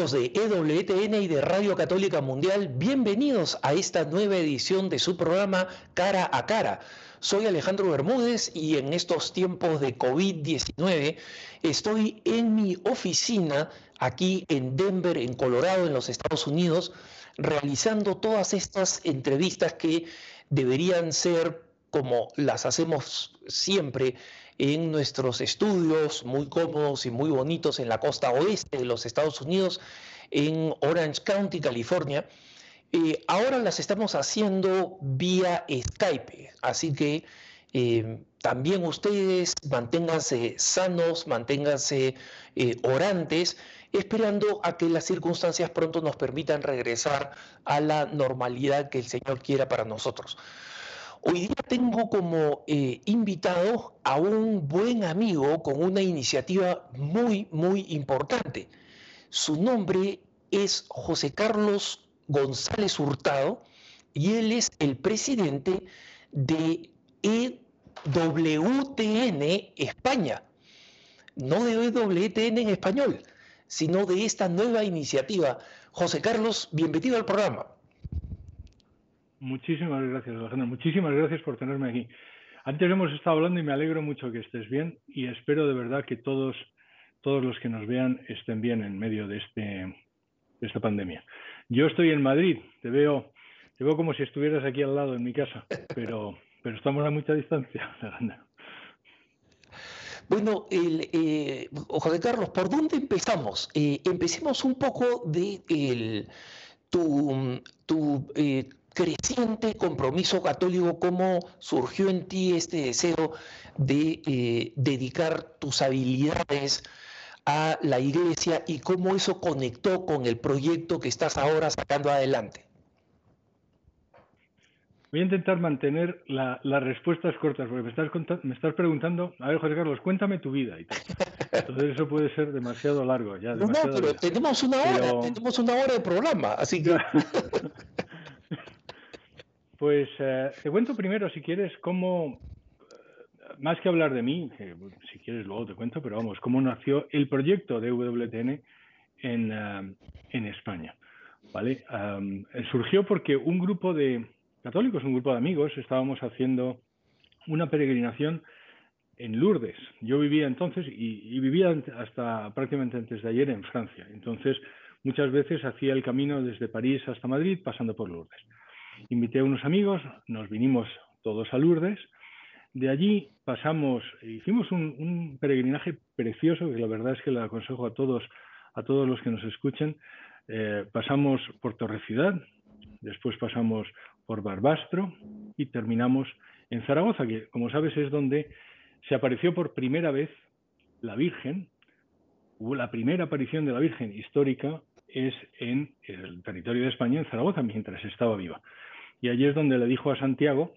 De EWTN y de Radio Católica Mundial, bienvenidos a esta nueva edición de su programa Cara a Cara. Soy Alejandro Bermúdez y en estos tiempos de COVID-19 estoy en mi oficina aquí en Denver, en Colorado, en los Estados Unidos, realizando todas estas entrevistas que deberían ser como las hacemos siempre en nuestros estudios muy cómodos y muy bonitos en la costa oeste de los Estados Unidos, en Orange County, California. Eh, ahora las estamos haciendo vía Skype, así que eh, también ustedes manténganse sanos, manténganse eh, orantes, esperando a que las circunstancias pronto nos permitan regresar a la normalidad que el Señor quiera para nosotros. Hoy día tengo como eh, invitado a un buen amigo con una iniciativa muy, muy importante. Su nombre es José Carlos González Hurtado y él es el presidente de EWTN España. No de EWTN en español, sino de esta nueva iniciativa. José Carlos, bienvenido al programa. Muchísimas gracias, Alejandro. Muchísimas gracias por tenerme aquí. Antes hemos estado hablando y me alegro mucho que estés bien y espero de verdad que todos, todos los que nos vean estén bien en medio de, este, de esta pandemia. Yo estoy en Madrid, te veo, te veo como si estuvieras aquí al lado en mi casa, pero, pero estamos a mucha distancia, Alejandro. Bueno, el, eh, José Carlos, ¿por dónde empezamos? Eh, empecemos un poco de el, tu, tu eh, creciente compromiso católico, cómo surgió en ti este deseo de eh, dedicar tus habilidades a la iglesia y cómo eso conectó con el proyecto que estás ahora sacando adelante. Voy a intentar mantener las respuestas cortas, porque me estás, me estás preguntando, a ver, José Carlos, cuéntame tu vida. Y Entonces eso puede ser demasiado largo. Ya, no, no, pero tenemos una hora, tenemos una hora de programa, así que... Pues eh, te cuento primero, si quieres, cómo, eh, más que hablar de mí, si quieres luego te cuento, pero vamos, cómo nació el proyecto de WTN en, eh, en España. ¿vale? surgió porque un grupo de católicos, un grupo de amigos, estábamos haciendo una peregrinación en Lourdes. Yo vivía entonces y, vivía hasta prácticamente antes de ayer en Francia. Entonces, muchas veces hacía el camino desde París hasta Madrid pasando por Lourdes. Invité a unos amigos, nos vinimos todos a Lourdes. De allí pasamos, hicimos un, peregrinaje precioso, que la verdad es que le aconsejo a todos, a todos los que nos escuchen. Eh, pasamos por Torrecidad, después pasamos por Barbastro y terminamos en Zaragoza, que como sabes es donde se apareció por primera vez la Virgen. Hubo la primera aparición de la Virgen histórica es en el territorio de España, en Zaragoza, mientras estaba viva. Y allí es donde le dijo a Santiago,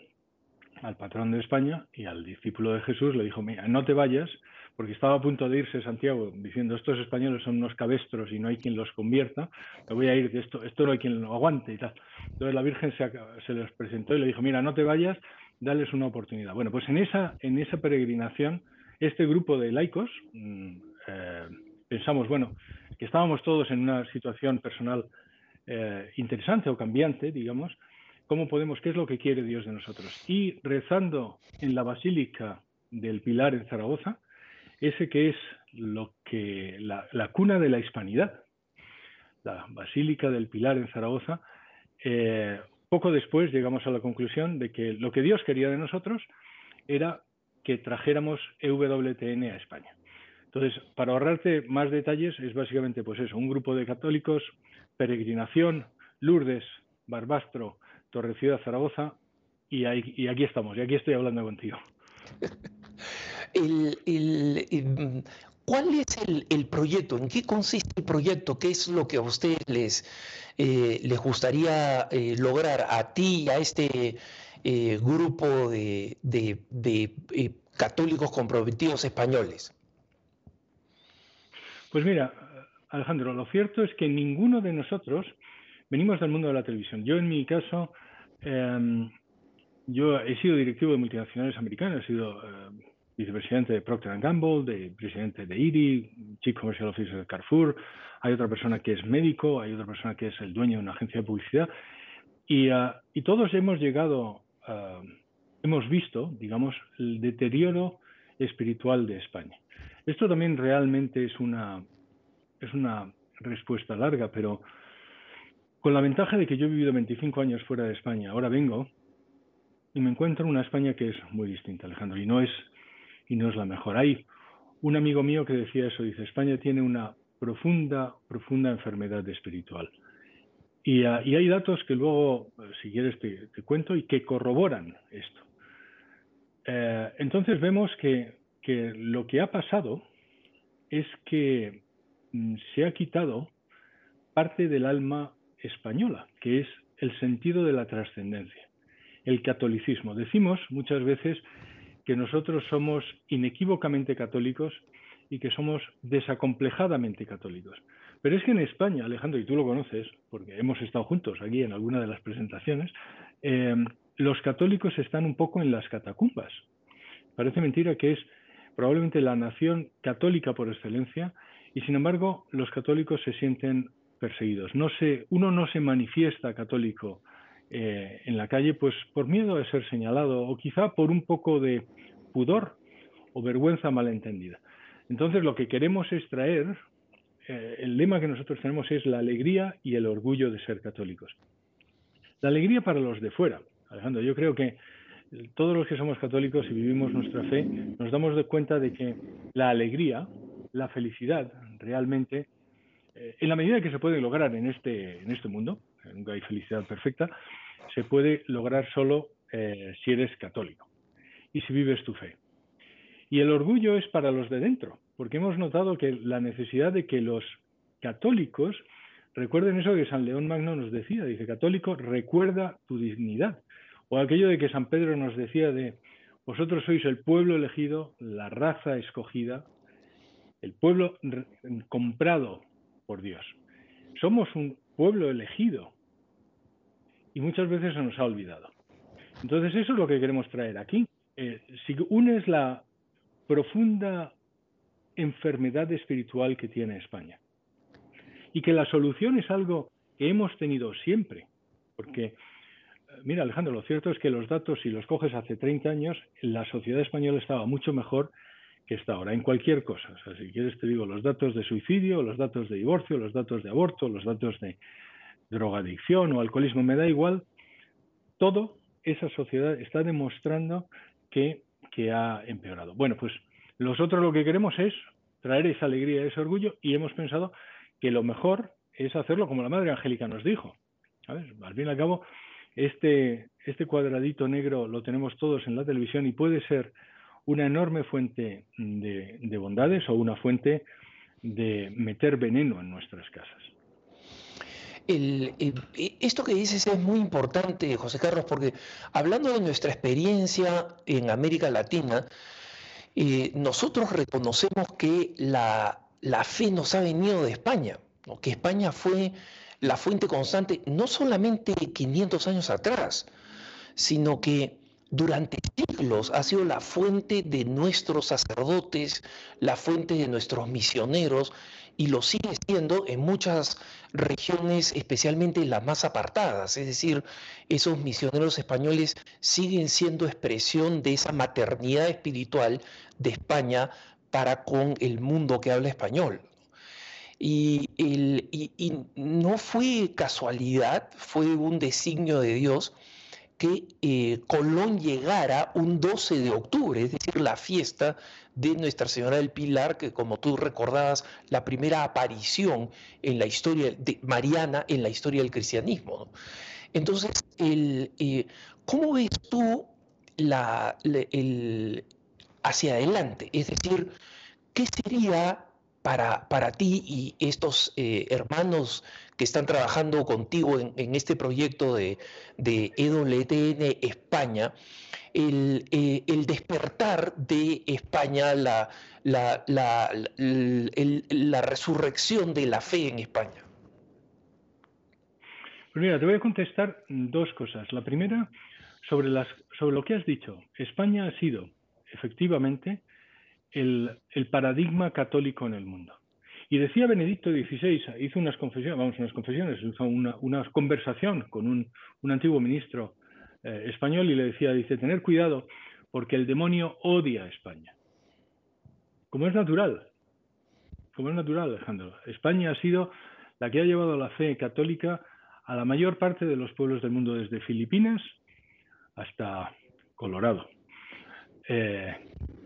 al patrón de España y al discípulo de Jesús, le dijo, mira, no te vayas, porque estaba a punto de irse Santiago diciendo, estos españoles son unos cabestros y no hay quien los convierta, me voy a ir, esto, no hay quien lo aguante y tal. Entonces la Virgen se, se les presentó y le dijo, mira, no te vayas, dales una oportunidad. Bueno, pues en esa, en esa peregrinación, este grupo de laicos, mm, eh, pensamos, bueno, estábamos todos en una situación personal eh, interesante o cambiante, digamos, cómo podemos, qué es lo que quiere Dios de nosotros. Y rezando en la Basílica del Pilar en Zaragoza, ese que es lo que la, cuna de la hispanidad, la Basílica del Pilar en Zaragoza, eh, poco después llegamos a la conclusión de que lo que Dios quería de nosotros era que trajéramos EWTN a España. Entonces, para ahorrarte más detalles, es básicamente pues eso, un grupo de católicos, peregrinación, Lourdes, Barbastro, Torrecida, Zaragoza, y, aquí estamos, y aquí estoy hablando contigo. ¿Cuál es el, proyecto? ¿En qué consiste el proyecto? ¿Qué es lo que a ustedes les, eh, gustaría eh, lograr a ti y a este eh, grupo de católicos comprometidos españoles? Pues mira, Alejandro, lo cierto es que ninguno de nosotros venimos del mundo de la televisión. Yo en mi caso Em, yo he sido directivo de multinacionales americanas, he sido em, vicepresidente de Procter Gamble, de presidente de IRI, Chief Commercial Officer de Carrefour, hay otra persona que es médico, hay otra persona que es el dueño de una agencia de publicidad. Y, ah, todos hemos llegado, uh, hemos visto, digamos, el deterioro espiritual de España. Esto también realmente es una, es una respuesta larga, pero con la ventaja de que yo he vivido 25 años fuera de España, ahora vengo y me encuentro en una España que es muy distinta, Alejandro, y no es, y no es la mejor. Hay un amigo mío que decía eso, dice, España tiene una profunda, profunda enfermedad espiritual. Y, ah, hay datos que luego, si quieres, te, cuento y que corroboran esto. Eh, entonces vemos que, que lo que ha pasado es que mm, se ha quitado parte del alma española, que es el sentido de la trascendencia, el catolicismo. Decimos muchas veces que nosotros somos inequívocamente católicos y que somos desacomplejadamente católicos. Pero es que en España, Alejandro, y tú lo conoces, porque hemos estado juntos aquí en alguna de las presentaciones, eh, los católicos están un poco en las catacumbas. Parece mentira que es probablemente la nación católica por excelencia y sin embargo los católicos se sienten perseguidos. No se, uno no se manifiesta católico eh, en la calle pues por miedo de ser señalado o quizá por un poco de pudor o vergüenza malentendida. Entonces lo que queremos es traer, eh, el lema que nosotros tenemos es la alegría y el orgullo de ser católicos. La alegría para los de fuera. Alejandro, yo creo que todos los que somos católicos y vivimos nuestra fe, nos damos de cuenta de que la alegría, la felicidad, realmente, eh, en la medida que se puede lograr en este, en este mundo, nunca hay felicidad perfecta, se puede lograr solo eh, si eres católico y si vives tu fe. Y el orgullo es para los de dentro, porque hemos notado que la necesidad de que los católicos recuerden eso que San León Magno nos decía, dice, católico, recuerda tu dignidad. O aquello de que San Pedro nos decía de, vosotros sois el pueblo elegido, la raza escogida, el pueblo comprado por Dios. Somos un pueblo elegido y muchas veces se nos ha olvidado. Entonces eso es lo que queremos traer aquí. Eh, si unes la profunda enfermedad espiritual que tiene España y que la solución es algo que hemos tenido siempre, porque mira Alejandro, lo cierto es que los datos, si los coges hace 30 años, la sociedad española estaba mucho mejor que está ahora, en cualquier cosa. O sea, si quieres te digo los datos de suicidio, los datos de divorcio, los datos de aborto, los datos de drogadicción o alcoholismo, me da igual, todo esa sociedad está demostrando que, ha empeorado. Bueno, pues nosotros lo que queremos es traer esa alegría, ese orgullo y hemos pensado que lo mejor es hacerlo como la Madre Angélica nos dijo. Al fin y al cabo, este, este cuadradito negro lo tenemos todos en la televisión y puede ser una enorme fuente de, bondades o una fuente de meter veneno en nuestras casas. esto que dices es muy importante, José Carlos, porque hablando de nuestra experiencia en América Latina, eh, nosotros reconocemos que la, fe nos ha venido de España, que España fue la fuente constante no solamente 500 años atrás, sino que durante siglos ha sido la fuente de nuestros sacerdotes, la fuente de nuestros misioneros, y lo sigue siendo en muchas regiones, especialmente las más apartadas. Es decir, esos misioneros españoles siguen siendo expresión de esa maternidad espiritual de España para con el mundo que habla español. Y, no fue casualidad, fue un designio de Dios que eh, Colón llegara un 12 de octubre, es decir, la fiesta de Nuestra Señora del Pilar, que como tú recordabas, la primera aparición en la historia de Mariana en la historia del cristianismo. Entonces, eh, ¿cómo ves tú la, el, hacia adelante? Es decir, ¿qué sería para, para ti y estos eh, hermanos que están trabajando contigo en, este proyecto de, de, EWTN España, el, eh, el, despertar de España, la, la, la, la, resurrección de la fe en España? Pues mira, te voy a contestar dos cosas. La primera, sobre, las, sobre lo que has dicho. España ha sido efectivamente el, paradigma católico en el mundo. Y decía Benedicto XVI, hizo unas confesiones, vamos, unas confesiones, una, una conversación con un, un antiguo ministro eh, español y le decía, dice, tener cuidado porque el demonio odia a España. Como es natural, como es natural, Alejandro. España ha sido la que ha llevado la fe católica a la mayor parte de los pueblos del mundo, desde Filipinas hasta Colorado. Eh,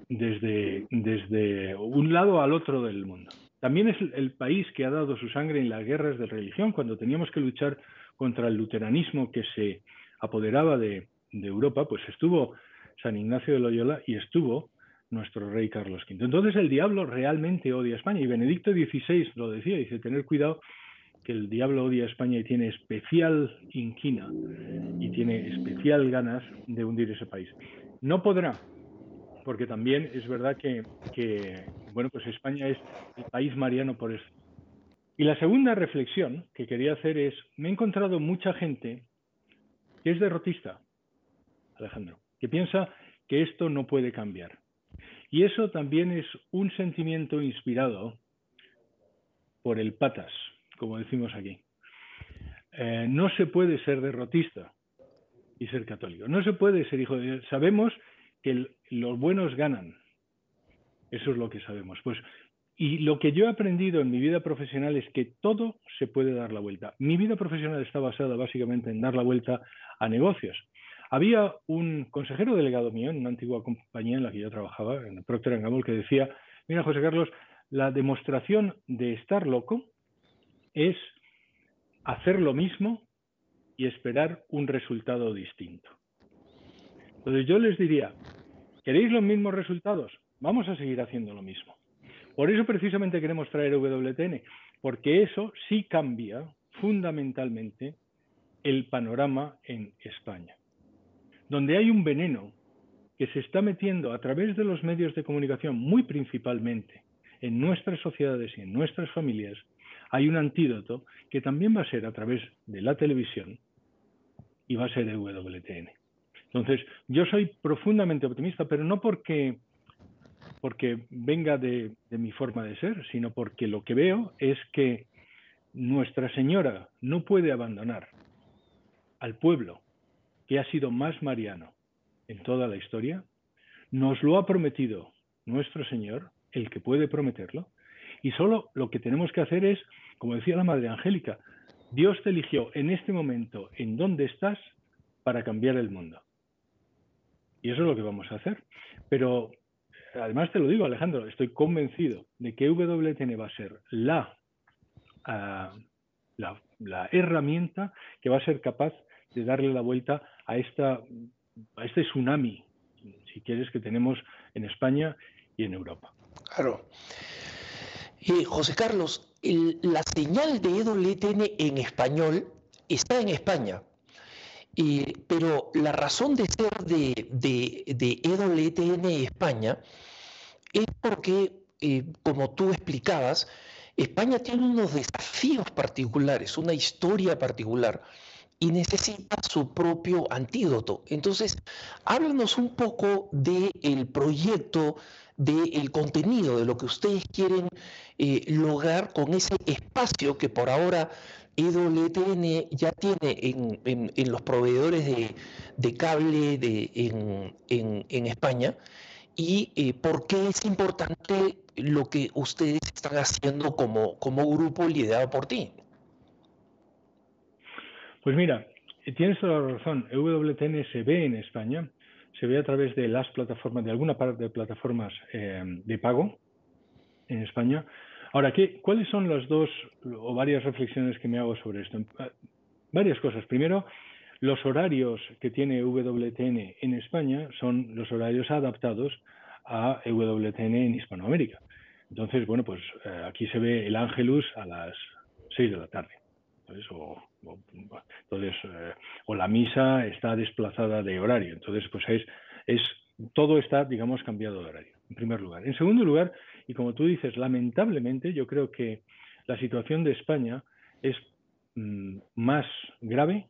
desde, desde un lado al otro del mundo. También es el país que ha dado su sangre en las guerras de religión, cuando teníamos que luchar contra el luteranismo que se apoderaba de, Europa, pues estuvo San Ignacio de Loyola y estuvo nuestro rey Carlos V. Entonces el diablo realmente odia a España y Benedicto XVI lo decía, dice tener cuidado que el diablo odia a España y tiene especial inquina y tiene especial ganas de hundir ese país. No podrá, porque también es verdad que, bueno, pues España es el país mariano por eso. Y la segunda reflexión que quería hacer es, me he encontrado mucha gente que es derrotista, Alejandro, que piensa que esto no puede cambiar. Y eso también es un sentimiento inspirado por el patas, como decimos aquí. Eh, no se puede ser derrotista y ser católico. No se puede ser hijo de Dios. Sabemos que los buenos ganan. Eso es lo que sabemos. Pues, y lo que yo he aprendido en mi vida profesional es que todo se puede dar la vuelta. Mi vida profesional está basada básicamente en dar la vuelta a negocios. Había un consejero delegado mío en una antigua compañía en la que yo trabajaba, en Procter Gamble, que decía, mira José Carlos, la demostración de estar loco es hacer lo mismo y esperar un resultado distinto. Entonces yo les diría, ¿queréis los mismos resultados? Vamos a seguir haciendo lo mismo. Por eso precisamente queremos traer WTN, porque eso sí cambia fundamentalmente el panorama en España, donde hay un veneno que se está metiendo a través de los medios de comunicación, muy principalmente en nuestras sociedades y en nuestras familias, hay un antídoto que también va a ser a través de la televisión y va a ser WTN. Entonces, yo soy profundamente optimista, pero no porque, venga de, de mi forma de ser, sino porque lo que veo es que Nuestra Señora no puede abandonar al pueblo que ha sido más mariano en toda la historia, nos lo ha prometido nuestro Señor, el que puede prometerlo, y solo lo que tenemos que hacer es, como decía la Madre Angélica, Dios te eligió en este momento en donde estás para cambiar el mundo. Y eso es lo que vamos a hacer. Pero además te lo digo, Alejandro, estoy convencido de que WTN va a ser la, ah, la, la, herramienta que va a ser capaz de darle la vuelta a, esta, a este tsunami, si quieres, que tenemos en España y en Europa. Claro. José Carlos, la señal de EWTN en español está en España, eh, pero la razón de ser de, de, de EWTN España es porque, eh, como tú explicabas, España tiene unos desafíos particulares, una historia particular y necesita su propio antídoto. Entonces, háblanos un poco del proyecto, del contenido, de lo que ustedes quieren eh, lograr con ese espacio que por ahora EWTN ya tiene en, los proveedores de, cable de, en, España y eh, por qué es importante lo que ustedes están haciendo como, como grupo liderado por ti. Pues mira, tienes toda la razón. EWTN se ve en España, se ve a través de las plataformas, de alguna parte de plataformas eh, de pago en España. Ahora, ¿qué, ¿cuáles son las dos o varias reflexiones que me hago sobre esto? Varias cosas. Primero, los horarios que tiene WTN en España son los horarios adaptados a EWTN en Hispanoamérica. Entonces, bueno, pues eh, aquí se ve el Ángelus a las 6 de la tarde. o entonces, eh, o la misa está desplazada de horario. Entonces, pues es, es, todo está, digamos, cambiado de horario, en primer lugar. En segundo lugar, y como tú dices, lamentablemente, yo creo que la situación de España es mm, más grave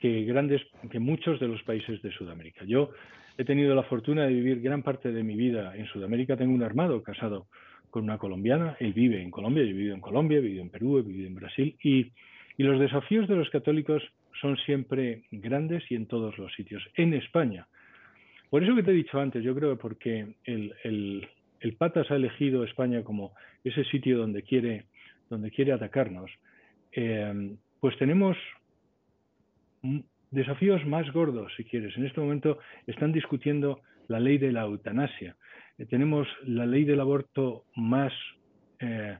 que grandes, que muchos de los países de Sudamérica. Yo he tenido la fortuna de vivir gran parte de mi vida en Sudamérica. Tengo un armado casado con una colombiana. Él vive en Colombia, yo he vivido en Colombia, he vivido en Perú, he vivido en Brasil. Y, los desafíos de los católicos son siempre grandes y en todos los sitios. En España. Por eso que te he dicho antes, yo creo que porque el, el, Patas ha elegido España como ese sitio donde quiere, atacarnos, eh, pues tenemos desafíos más gordos, si quieres. En este momento están discutiendo la ley de la eutanasia. Eh, tenemos la ley del aborto más eh,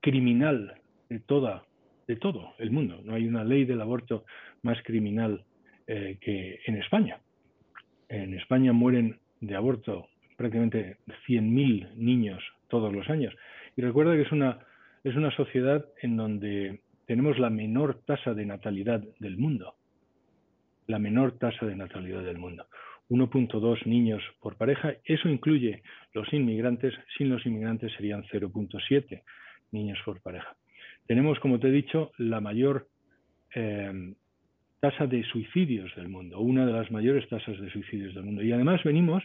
criminal de toda de todo el mundo. No hay una ley del aborto más criminal eh, que en España. En España mueren de aborto prácticamente 100.000 niños todos los años. Y recuerda que es una, es una sociedad en donde tenemos la menor tasa de natalidad del mundo la menor tasa de natalidad del mundo. 1.2 niños por pareja, eso incluye los inmigrantes, sin los inmigrantes serían 0.7 niños por pareja. Tenemos, como te he dicho, la mayor eh, tasa de suicidios del mundo, una de las mayores tasas de suicidios del mundo. Y además venimos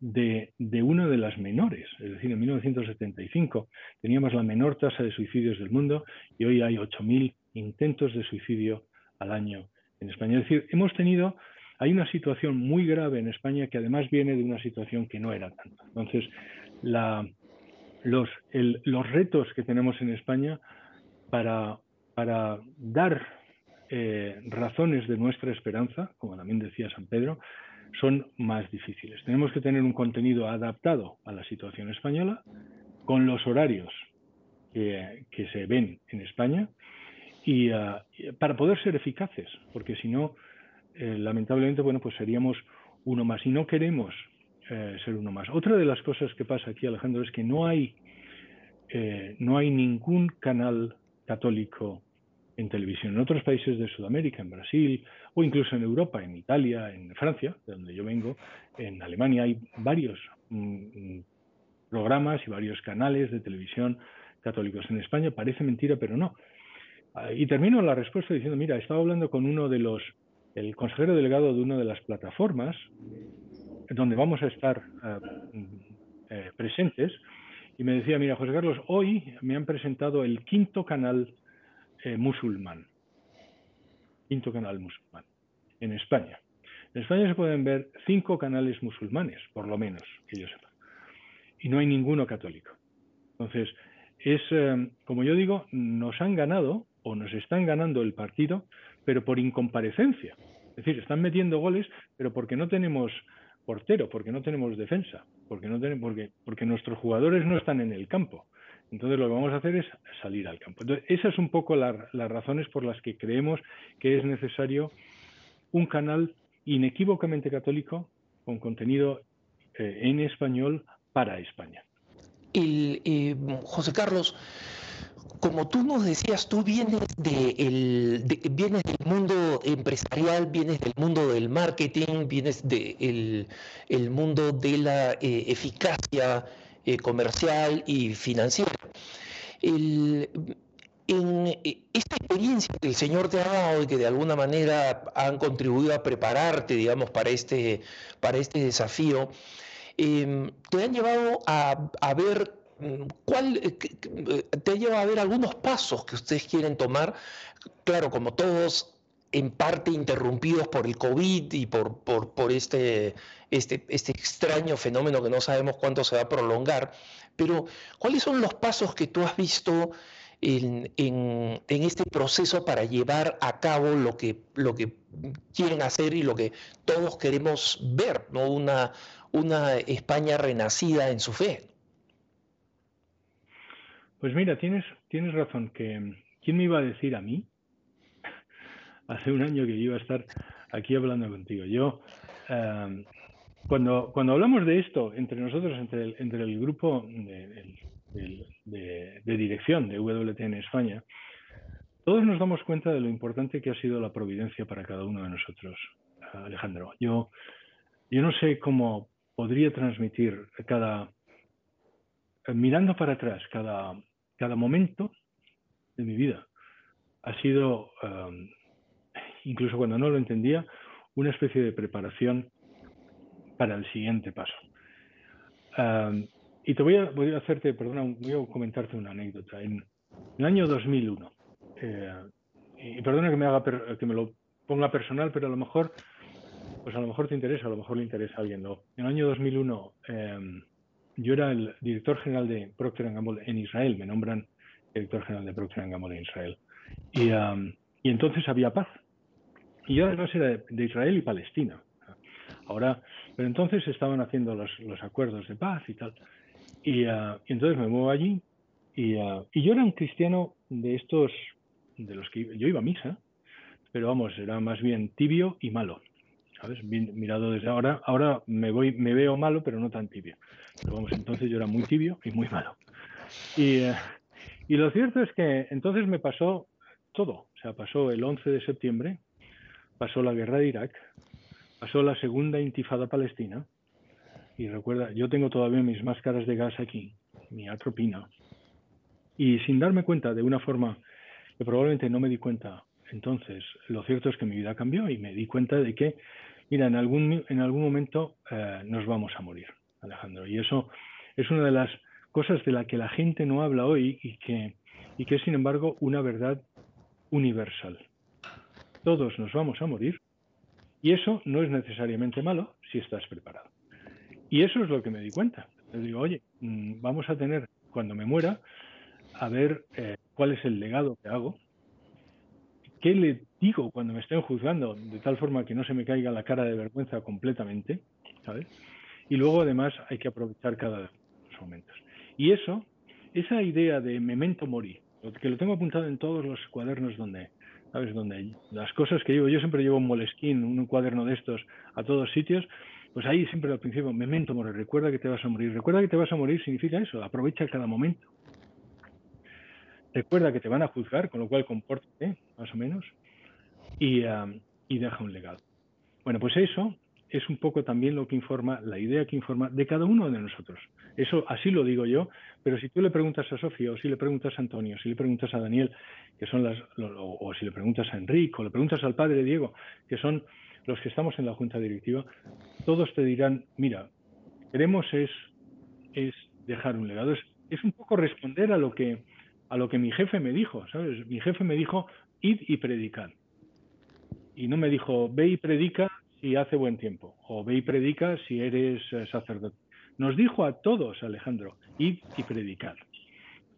de, una de las menores, es decir, en 1975 teníamos la menor tasa de suicidios del mundo y hoy hay 8.000 intentos de suicidio al año en España. Es decir, hemos tenido, hay una situación muy grave en España que además viene de una situación que no era tanto. Entonces, los, retos que tenemos en España para, para dar eh, razones de nuestra esperanza, como también decía San Pedro, son más difíciles. Tenemos que tener un contenido adaptado a la situación española, con los horarios que, se ven en España, y ah, para poder ser eficaces, porque si no, eh, lamentablemente, bueno, pues seríamos uno más y no queremos eh, ser uno más. Otra de las cosas que pasa aquí, Alejandro, es que no hay, eh, no hay ningún canal católico en televisión. En otros países de Sudamérica, en Brasil o incluso en Europa, en Italia, en Francia, de donde yo vengo, en Alemania hay varios mm, mm, programas y varios canales de televisión católicos. En España parece mentira, pero no. Ah, y termino la respuesta diciendo, mira, estaba hablando con uno de los, el consejero delegado de una de las plataformas donde vamos a estar eh, presentes, y me decía, mira, José Carlos, hoy me han presentado el quinto canal eh, musulmán, quinto canal musulmán, en España. En España se pueden ver cinco canales musulmanes, por lo menos, que yo sepa, y no hay ninguno católico. Entonces, es, eh, como yo digo, nos han ganado o nos están ganando el partido, pero por incomparecencia. Es decir, están metiendo goles, pero porque no tenemos portero, porque no tenemos defensa, porque, no tenemos, porque, porque nuestros jugadores no están en el campo. Entonces lo que vamos a hacer es salir al campo. Entonces, esas son un poco las razones por las que creemos que es necesario un canal inequívocamente católico con contenido eh, en español para España. El, eh, José Carlos, como tú nos decías, tú vienes, de vienes del mundo empresarial, vienes del mundo del marketing, vienes del el mundo de la eh, eficacia eh, comercial y financiera. en eh, esta experiencia que el Señor te ha dado y que de alguna manera han contribuido a prepararte, digamos, para este, para este desafío, te han llevado a, a ver ¿Cuál eh, eh, te lleva a ver algunos pasos que ustedes quieren tomar? Claro, como todos en parte interrumpidos por el COVID y por, por, este, este, este extraño fenómeno que no sabemos cuánto se va a prolongar, pero ¿cuáles son los pasos que tú has visto en, en, este proceso para llevar a cabo lo que, lo que quieren hacer y lo que todos queremos ver, ¿no? una, una España renacida en su fe? Pues mira, tienes, tienes razón, ¿quién me iba a decir a mí hace un año que iba a estar aquí hablando contigo? Yo, em, cuando, cuando hablamos de esto entre nosotros, entre el, entre el grupo de, de, dirección de WTN España, todos nos damos cuenta de lo importante que ha sido la providencia para cada uno de nosotros, Alejandro. Yo, yo no sé cómo podría transmitir cada, mirando para atrás, cada, cada momento de mi vida ha sido, incluso cuando no lo entendía, una especie de preparación para el siguiente paso. y te voy a, voy a hacerte, perdona, voy a comentarte una anécdota. En, el año 2001, eh, y perdona que me haga que me lo ponga personal, pero a lo mejor, pues a lo mejor te interesa, a lo mejor le interesa a alguien. En el año 2001, em, yo era el director general de Procter Gamble en Israel, me nombran director general de Procter Gamble en Israel. Y entonces había paz. Y yo además era de, Israel y Palestina. Ahora, pero entonces estaban haciendo los, los acuerdos de paz y tal. Y, ah, entonces me muevo allí y, ah, y, yo era un cristiano de estos, de los que yo iba a misa, pero vamos, era más bien tibio y malo. ¿Sabes? mirado desde ahora, ahora me voy, me veo malo, pero no tan tibio. Pero vamos, entonces yo era muy tibio y muy malo. Y, ah, y lo cierto es que entonces me pasó todo. O sea, pasó el 11 de septiembre, pasó la guerra de Irak, pasó la segunda intifada palestina. Y recuerda, yo tengo todavía mis máscaras de gas aquí, mi atropina. Y sin darme cuenta de una forma que probablemente no me di cuenta, entonces lo cierto es que mi vida cambió y me di cuenta de que, mira, en algún, en algún momento eh, nos vamos a morir, Alejandro. Y eso es una de las cosas de la que la gente no habla hoy y que, y que es, sin embargo, una verdad universal. Todos nos vamos a morir y eso no es necesariamente malo si estás preparado. Y eso es lo que me di cuenta. Le digo, oye, mm, vamos a tener, cuando me muera, a ver eh, cuál es el legado que hago, qué le digo cuando me estén juzgando, de tal forma que no se me caiga la cara de vergüenza completamente, ¿sabes? Y luego además hay que aprovechar cada los momentos. Y eso, esa idea de memento mori, que lo tengo apuntado en todos los cuadernos donde, ¿sabes? Donde las cosas que llevo, yo siempre llevo un molesquín, un cuaderno de estos a todos sitios, pues ahí siempre al principio, memento mori, recuerda que te vas a morir. Recuerda que te vas a morir significa eso, aprovecha cada momento. Recuerda que te van a juzgar, con lo cual compórtate, más o menos, y, y deja un legado. Bueno, pues eso es un poco también lo que informa, la idea que informa de cada uno de nosotros. Eso así lo digo yo, pero si tú le preguntas a Sofía, o si le preguntas a Antonio, si le preguntas a Daniel, que son las, o, si le preguntas a Enrique, o le preguntas al padre Diego, que son los que estamos en la junta directiva, todos te dirán, mira, queremos es, es dejar un legado. Es, es un poco responder a lo que a lo que mi jefe me dijo, ¿sabes? Mi jefe me dijo, id y predicad. Y no me dijo, ve y predica si hace buen tiempo, o ve y predica si eres eh, sacerdote. Nos dijo a todos, Alejandro, id y predicad.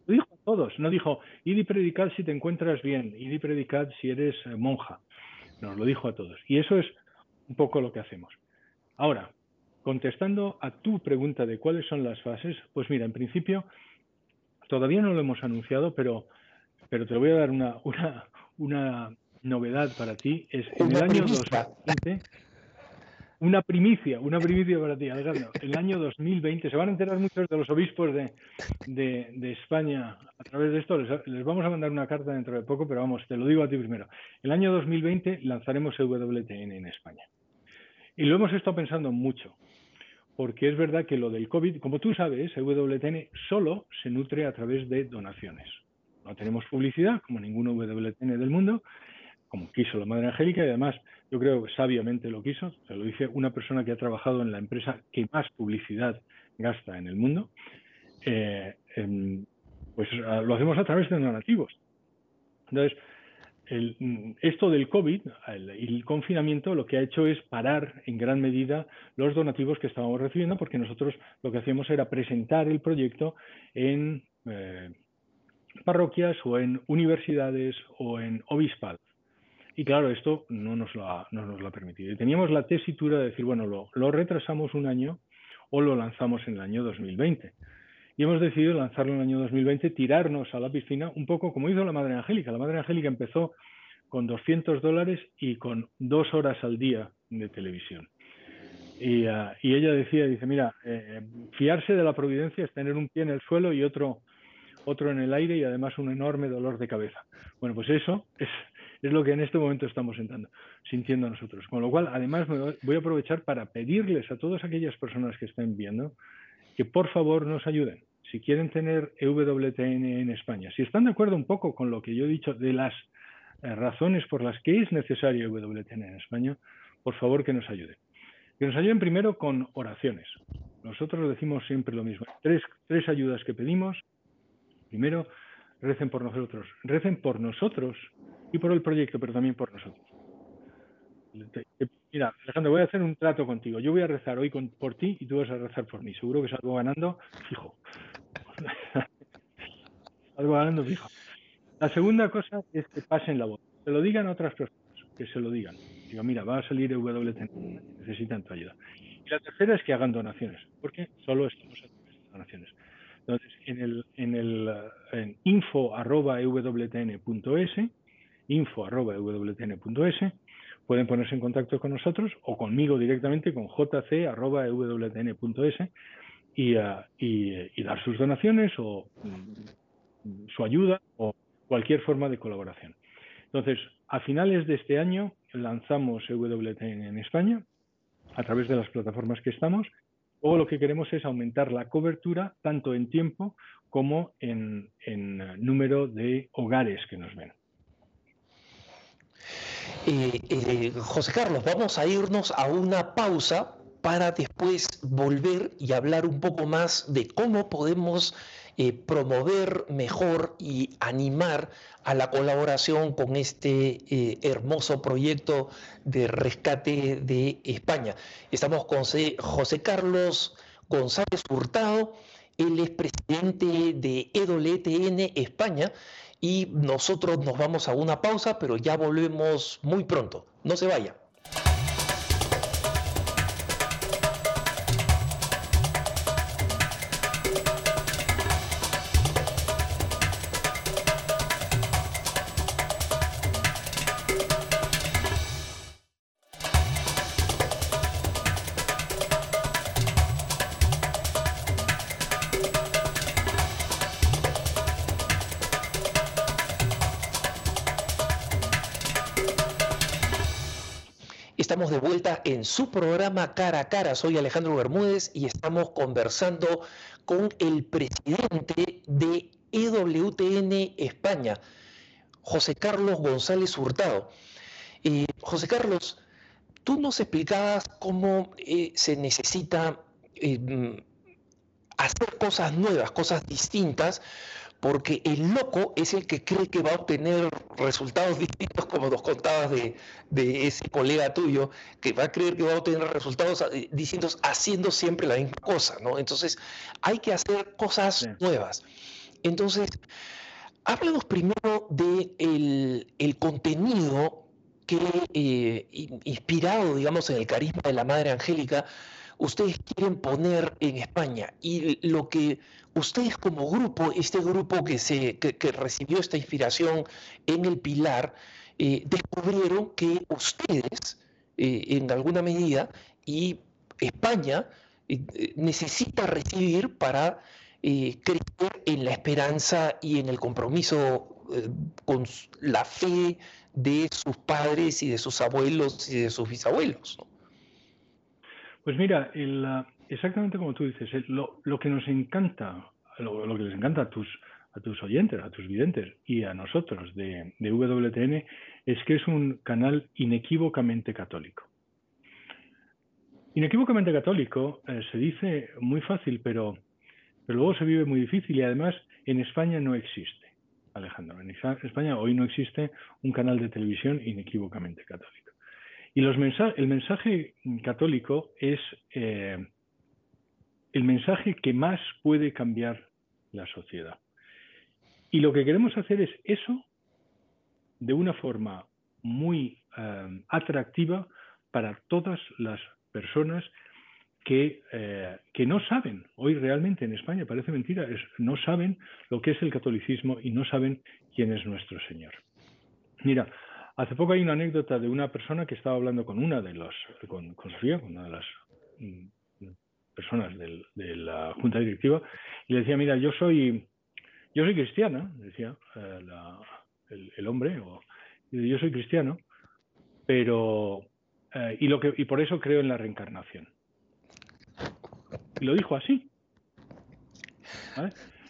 Lo dijo a todos, no dijo, id y predicad si te encuentras bien, id y predicad si eres eh, monja. Nos lo dijo a todos. Y eso es un poco lo que hacemos. Ahora, contestando a tu pregunta de cuáles son las fases, pues mira, en principio todavía no lo hemos anunciado, pero, pero te voy a dar una, una, una novedad para ti. Es en el año 2020 una primicia, una primicia para ti, Alejandro. El año 2020, se van a enterar muchos de los obispos de, de, España a través de esto. Les, vamos a mandar una carta dentro de poco, pero vamos, te lo digo a ti primero. El año 2020 lanzaremos EWTN en España. Y lo hemos estado pensando mucho, porque es verdad que lo del COVID, como tú sabes, EWTN solo se nutre a través de donaciones. No tenemos publicidad, como ningún WTN del mundo, como quiso la Madre Angélica y además yo creo que sabiamente lo quiso, se lo dice una persona que ha trabajado en la empresa que más publicidad gasta en el mundo, eh, em, pues ah, lo hacemos a través de donativos. Entonces, esto del COVID y el confinamiento lo que ha hecho es parar en gran medida los donativos que estábamos recibiendo porque nosotros lo que hacíamos era presentar el proyecto en eh, parroquias o en universidades o en obispados. Y claro, esto no nos lo ha, no nos lo ha permitido. Y teníamos la tesitura de decir, bueno, lo, lo retrasamos un año o lo lanzamos en el año 2020. Y hemos decidido lanzarlo en el año 2020, tirarnos a la piscina, un poco como hizo la Madre Angélica. La Madre Angélica empezó con 200 dólares y con dos horas al día de televisión. Y, ah, y ella decía, dice, mira, eh, fiarse de la providencia es tener un pie en el suelo y otro, otro en el aire y además un enorme dolor de cabeza. Bueno, pues eso es, es lo que en este momento estamos sintiendo nosotros. Con lo cual, además, voy a aprovechar para pedirles a todas aquellas personas que estén viendo que por favor nos ayuden. Si quieren tener EWTN en España, si están de acuerdo un poco con lo que yo he dicho de las eh, razones por las que es necesario EWTN en España, por favor que nos ayuden. que nos ayuden primero con oraciones. Nosotros decimos siempre lo mismo. Tres ayudas que pedimos. Primero, recen por nosotros. Recen por nosotros y por el proyecto, pero también por nosotros. Mira, Alejandro, voy a hacer un trato contigo. Yo voy a rezar hoy por ti y tú vas a rezar por mí. Seguro que salgo ganando, fijo. salgo ganando, fijo. La segunda cosa es que pasen la voz. Se lo digan a otras personas, que se lo digan. Digo, mira, va a salir WT, necesitan tu ayuda. Y la tercera es que hagan donaciones, porque solo estamos haciendo donaciones. Entonces, en el, en el en info info arroba pueden ponerse en contacto con nosotros o conmigo directamente con jc.ewtn.es y, uh, y, y, dar sus donaciones o mm, su ayuda o cualquier forma de colaboración. Entonces, a finales de este año lanzamos EWTN en España a través de las plataformas que estamos. O lo que queremos es aumentar la cobertura tanto en tiempo como en, en número de hogares que nos ven. Eh, eh, José Carlos, vamos a irnos a una pausa para después volver y hablar un poco más de cómo podemos eh, promover mejor y animar a la colaboración con este hermoso proyecto de rescate de España. Estamos con José Carlos González Hurtado, él es presidente de EWTN España y nosotros nos vamos a una pausa, pero ya volvemos muy pronto. No se vaya. Su programa Cara a Cara. Soy Alejandro Bermúdez y estamos conversando con el presidente de EWTN España, José Carlos González Hurtado. Eh, José Carlos, tú nos explicabas cómo eh, se necesita eh, hacer cosas nuevas, cosas distintas, porque el loco es el que cree que va a obtener resultados distintos, como nos contabas de, ese colega tuyo, que va a creer que va a obtener resultados eh, distintos haciendo siempre la misma cosa, ¿no? Entonces, hay que hacer cosas nuevas. Entonces, háblanos primero de el, contenido que, eh, inspirado, digamos, en el carisma de la Madre Angélica, ustedes quieren poner en España y lo que ustedes como grupo, este grupo que, se, que, recibió esta inspiración en el Pilar, eh, descubrieron que ustedes, eh, en alguna medida, y España eh, necesita recibir para creer en la esperanza y en el compromiso con la fe de sus padres y de sus abuelos y de sus bisabuelos. Pues mira, exactamente como tú dices, lo, que nos encanta, lo, que les encanta a tus, a tus oyentes, a tus videntes y a nosotros de, WTN es que es un canal inequívocamente católico. Inequívocamente católico eh, se dice muy fácil, pero, pero luego se vive muy difícil y además en España no existe, Alejandro. En España hoy no existe un canal de televisión inequívocamente católico. Y los el mensaje católico es eh, el mensaje que más puede cambiar la sociedad. Y lo que queremos hacer es eso de una forma muy eh, atractiva para todas las personas que, eh, que, no saben, hoy realmente en España parece mentira, es, no saben lo que es el catolicismo y no saben quién es nuestro Señor. Mira, Hace poco hay una anécdota de una persona que estaba hablando con una de los, con, con una de las mm, personas de la junta directiva, y le decía, mira, yo soy, yo soy cristiana, decía eh, el, hombre, o, yo soy cristiano, pero, eh, y, lo que, y por eso creo en la reencarnación. Y lo dijo así.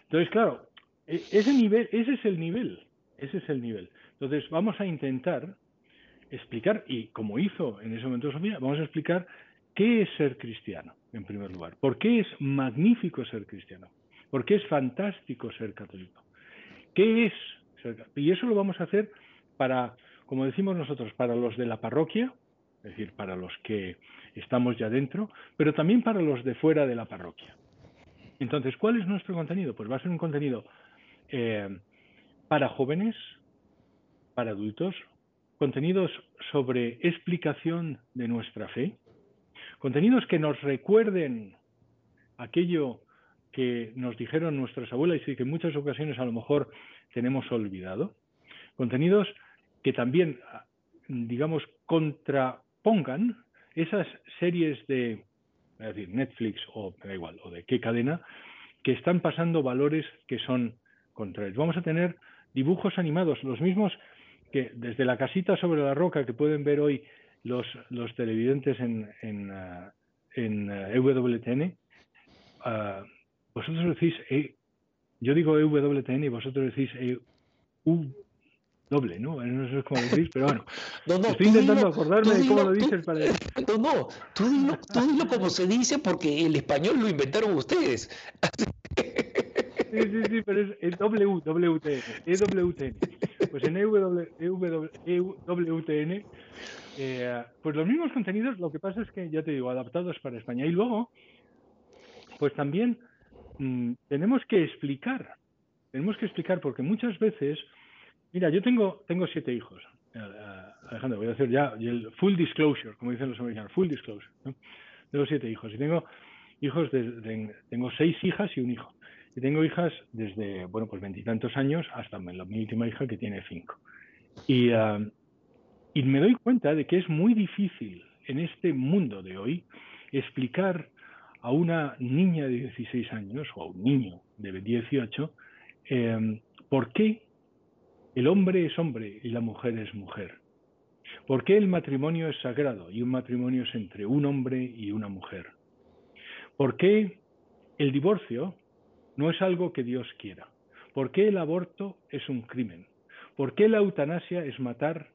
Entonces, claro, e, ese nivel, ese es el nivel, ese es el nivel. Entonces, vamos a intentar explicar, y como hizo en ese momento Sofía, vamos a explicar ¿qué es ser cristiano? En primer lugar, ¿por qué es magnífico ser cristiano? ¿Por qué es fantástico ser católico? ¿Qué es ser? Y eso lo vamos a hacer para, como decimos nosotros, para los de la parroquia, es decir, para los que estamos ya dentro, pero también para los de fuera de la parroquia. Entonces, ¿cuál es nuestro contenido? Pues va a ser un contenido eh, para jóvenes, para adultos, contenidos sobre explicación de nuestra fe, contenidos que nos recuerden aquello que nos dijeron nuestras abuelas y que en muchas ocasiones a lo mejor tenemos olvidado, contenidos que también, digamos, contrapongan esas series de Netflix o da igual, o de qué cadena, que están pasando valores que son contrarios. Vamos a tener dibujos animados, los mismos que desde la casita sobre la roca que pueden ver hoy los, los televidentes en, en, uh, en uh, EWTN, uh, vosotros decís, e, yo digo EWTN y vosotros decís EU doble, ¿no? No sé cómo decís, pero bueno. No, no, estoy intentando acordarme de cómo lo dices para... No, no, tú dilo, tú dilo como se dice porque el español lo inventaron ustedes. Sí, sí, sí, pero es, es W, WTN, EWTN. Pues en EWTN, eh, pues los mismos contenidos, lo que pasa es que, ya te digo, adaptados para España. Y luego, pues también mmm, tenemos que explicar, tenemos que explicar, porque muchas veces Mira, yo tengo, tengo siete hijos. Eh, eh, Alejandro, voy a hacer ya el full disclosure, como dicen los americanos, full disclosure. ¿no? Tengo siete hijos y tengo hijos, de, tengo seis hijas y un hijo. Y tengo hijas desde, bueno, pues veintitantos años hasta la, mi última hija que tiene cinco. Y, uh, y me doy cuenta de que es muy difícil en este mundo de hoy explicar a una niña de 16 años o a un niño de 18 eh, por qué el hombre es hombre y la mujer es mujer. ¿Por qué el matrimonio es sagrado y un matrimonio es entre un hombre y una mujer? ¿Por qué el divorcio no es algo que Dios quiera? ¿Por qué el aborto es un crimen? ¿Por qué la eutanasia es matar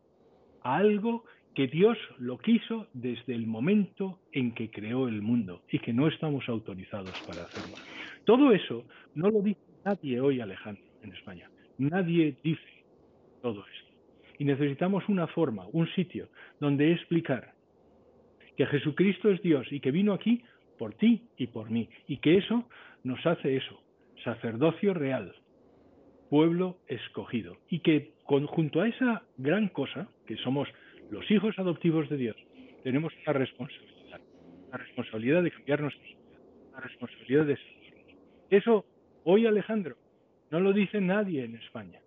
a algo que Dios lo quiso desde el momento en que creó el mundo y que no estamos autorizados para hacerlo? Todo eso no lo dice nadie hoy, Alejandro, en España. Nadie dice todo esto. Y necesitamos una forma, un sitio donde explicar que Jesucristo es Dios y que vino aquí por ti y por mí. Y que eso nos hace eso, sacerdocio real, pueblo escogido. Y que junto a esa gran cosa, que somos los hijos adoptivos de Dios, tenemos una responsabilidad. La responsabilidad de cambiarnos, la responsabilidad de Eso hoy, Alejandro, no lo dice nadie en España.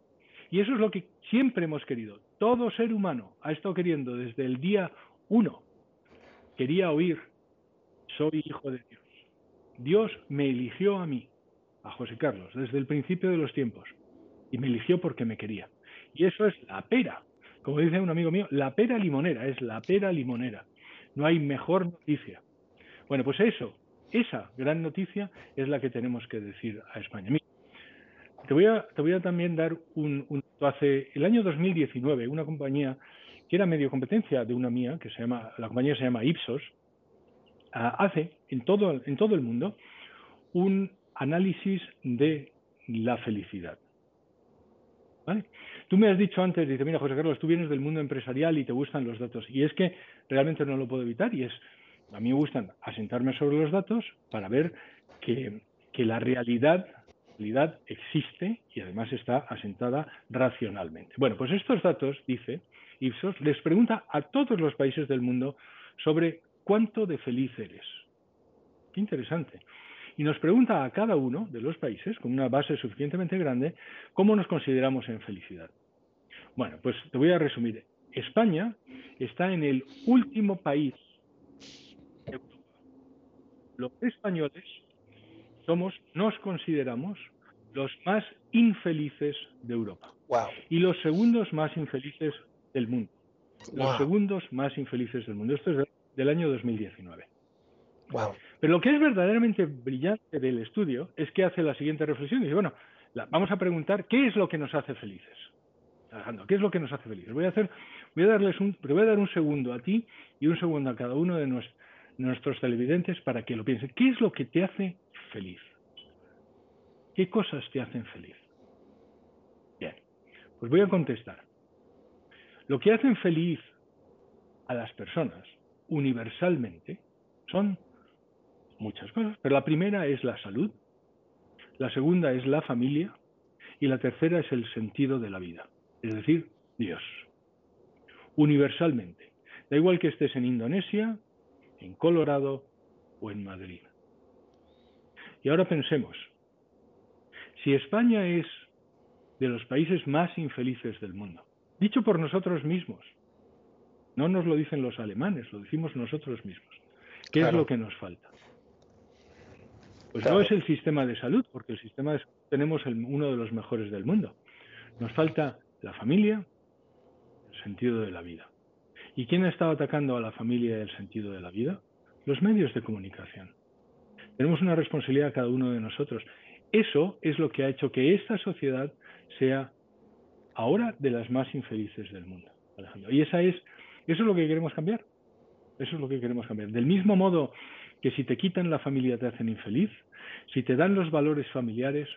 Y eso es lo que siempre hemos querido. Todo ser humano ha estado queriendo desde el día uno. Quería oír, soy hijo de Dios. Dios me eligió a mí, a José Carlos, desde el principio de los tiempos. Y me eligió porque me quería. Y eso es la pera. Como dice un amigo mío, la pera limonera, es la pera limonera. No hay mejor noticia. Bueno, pues eso, esa gran noticia es la que tenemos que decir a España. Te voy a, te voy a también dar un, un, Hace el año 2019, una compañía que era medio competencia de una mía, que se llama, la compañía se llama Ipsos, uh, hace en todo, en todo el mundo un análisis de la felicidad. ¿Vale? Tú me has dicho antes, dice, mira, José Carlos, tú vienes del mundo empresarial y te gustan los datos. Y es que realmente no lo puedo evitar y es, a mí me gustan asentarme sobre los datos para ver que, que la realidad realidad existe y además está asentada racionalmente. Bueno, pues estos datos, dice Ipsos, les pregunta a todos los países del mundo sobre cuánto de feliz eres. Qué interesante. Y nos pregunta a cada uno de los países, con una base suficientemente grande, cómo nos consideramos en felicidad. Bueno, pues te voy a resumir. España está en el último país de Europa. Los españoles somos, nos consideramos los más infelices de Europa. Wow. Y los segundos más infelices del mundo. Los wow. segundos más infelices del mundo. Esto es del año 2019. Wow. Pero lo que es verdaderamente brillante del estudio es que hace la siguiente reflexión. Dice, bueno, vamos a preguntar qué es lo que nos hace felices. Alejandro, ¿qué es lo que nos hace felices? Voy a hacer, voy a darles un, voy a dar un segundo a ti y un segundo a cada uno de, nuestros televidentes para que lo piensen. ¿Qué es lo que te hace feliz? ¿Qué cosas te hacen feliz? Bien, pues voy a contestar. Lo que hacen feliz a las personas universalmente son muchas cosas, pero la primera es la salud, la segunda es la familia y la tercera es el sentido de la vida, es decir, Dios. Universalmente. Da igual que estés en Indonesia, en Colorado o en Madrid. Y ahora pensemos, si España es de los países más infelices del mundo, dicho por nosotros mismos, no nos lo dicen los alemanes, lo decimos nosotros mismos, ¿qué es lo que nos falta? Pues no es el sistema de salud, porque el sistema de tenemos uno de los mejores del mundo. Nos falta la familia, el sentido de la vida. ¿Y quién ha estado atacando a la familia y el sentido de la vida? Los medios de comunicación. Tenemos una responsabilidad cada uno de nosotros. Eso es lo que ha hecho que esta sociedad sea ahora de las más infelices del mundo, Alejandro. Y esa es, eso es lo que queremos cambiar. Eso es lo que queremos cambiar. Del mismo modo que si te quitan la familia te hacen infeliz, si te dan los valores familiares,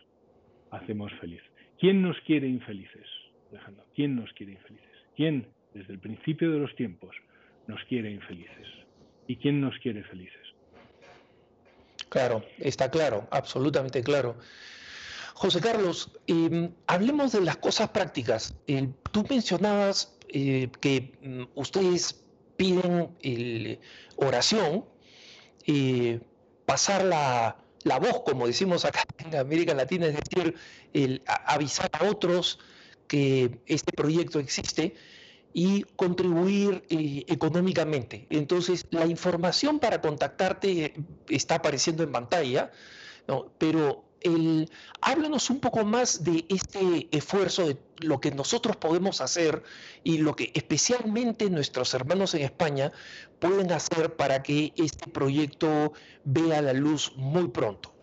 hacemos feliz. ¿Quién nos quiere infelices? Alejandro? ¿Quién nos quiere infelices? ¿Quién, desde el principio de los tiempos, nos quiere infelices? ¿Y quién nos quiere felices? Claro, está claro, absolutamente claro. José Carlos, em, hablemos de las cosas prácticas. tú mencionabas eh, que mm, ustedes piden oración, eh, pasar la, la, voz, como decimos acá en América Latina, es decir, avisar a otros que este proyecto existe y contribuir eh, económicamente. Entonces, la información para contactarte está apareciendo en pantalla, ¿no? pero háblanos un poco más de este esfuerzo, de lo que nosotros podemos hacer y lo que especialmente nuestros hermanos en España pueden hacer para que este proyecto vea la luz muy pronto.